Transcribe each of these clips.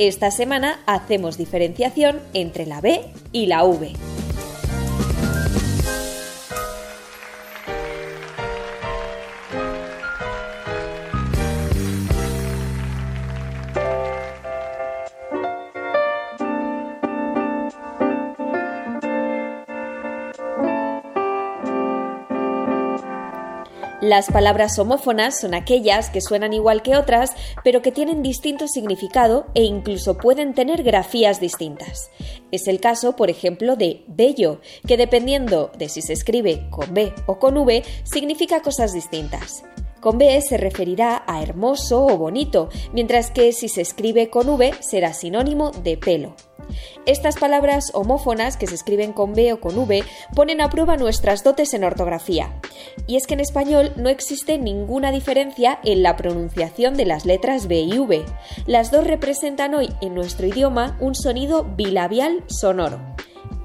Esta semana hacemos diferenciación entre la B y la V. Las palabras homófonas son aquellas que suenan igual que otras, pero que tienen distinto significado e incluso pueden tener grafías distintas. Es el caso, por ejemplo, de bello, que dependiendo de si se escribe con B o con V, significa cosas distintas. Con B se referirá a hermoso o bonito, mientras que si se escribe con V será sinónimo de pelo. Estas palabras homófonas que se escriben con B o con V ponen a prueba nuestras dotes en ortografía. Y es que en español no existe ninguna diferencia en la pronunciación de las letras B y V. Las dos representan hoy en nuestro idioma un sonido bilabial sonoro.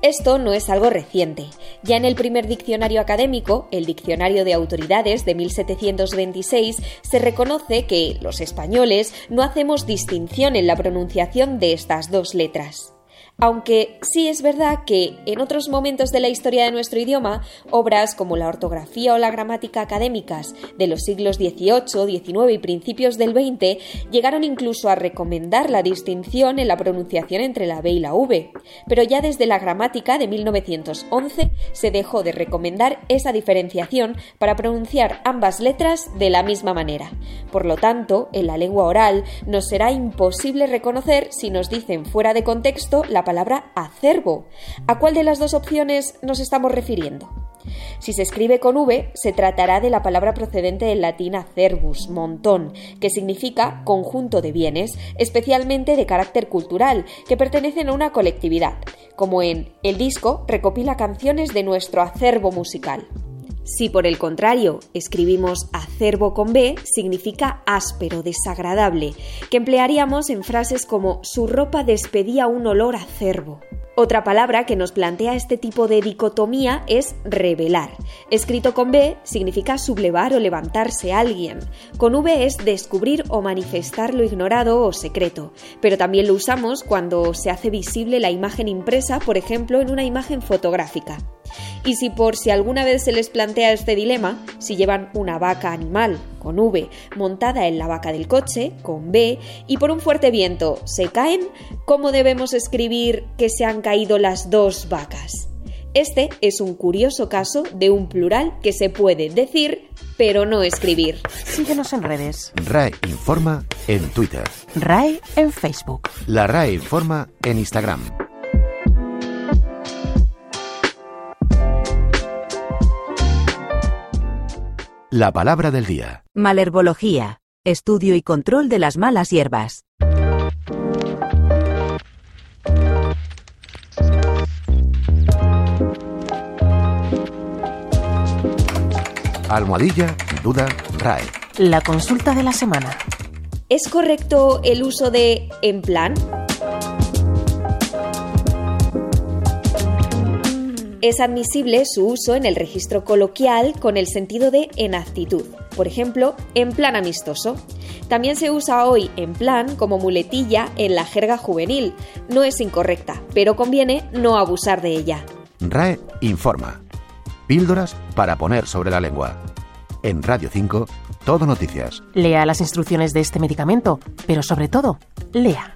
Esto no es algo reciente. Ya en el primer diccionario académico, el Diccionario de Autoridades de 1726, se reconoce que los españoles no hacemos distinción en la pronunciación de estas dos letras. Aunque sí es verdad que en otros momentos de la historia de nuestro idioma, obras como la ortografía o la gramática académicas de los siglos XVIII, XIX y principios del XX llegaron incluso a recomendar la distinción en la pronunciación entre la B y la V, pero ya desde la gramática de 1911 se dejó de recomendar esa diferenciación para pronunciar ambas letras de la misma manera. Por lo tanto, en la lengua oral nos será imposible reconocer si nos dicen fuera de contexto la palabra acervo. ¿A cuál de las dos opciones nos estamos refiriendo? Si se escribe con V, se tratará de la palabra procedente del latín acervus, montón, que significa conjunto de bienes, especialmente de carácter cultural, que pertenecen a una colectividad, como en El disco recopila canciones de nuestro acervo musical. Si por el contrario escribimos acervo con B, significa áspero, desagradable, que emplearíamos en frases como su ropa despedía un olor acervo. Otra palabra que nos plantea este tipo de dicotomía es revelar. Escrito con B significa sublevar o levantarse a alguien. Con V es descubrir o manifestar lo ignorado o secreto. Pero también lo usamos cuando se hace visible la imagen impresa, por ejemplo, en una imagen fotográfica. Y si por si alguna vez se les plantea este dilema, si llevan una vaca animal con V montada en la vaca del coche con B y por un fuerte viento se caen, ¿cómo debemos escribir que se han caído las dos vacas? Este es un curioso caso de un plural que se puede decir pero no escribir. Síguenos en redes. RAE Informa en Twitter. RAE en Facebook. La RAE Informa en Instagram. La palabra del día. Malherbología. Estudio y control de las malas hierbas. Almohadilla, duda, RAE. La consulta de la semana. ¿Es correcto el uso de en plan? Es admisible su uso en el registro coloquial con el sentido de en actitud, por ejemplo, en plan amistoso. También se usa hoy en plan como muletilla en la jerga juvenil. No es incorrecta, pero conviene no abusar de ella. RAE informa. Píldoras para poner sobre la lengua. En Radio 5, todo noticias. Lea las instrucciones de este medicamento, pero sobre todo, lea.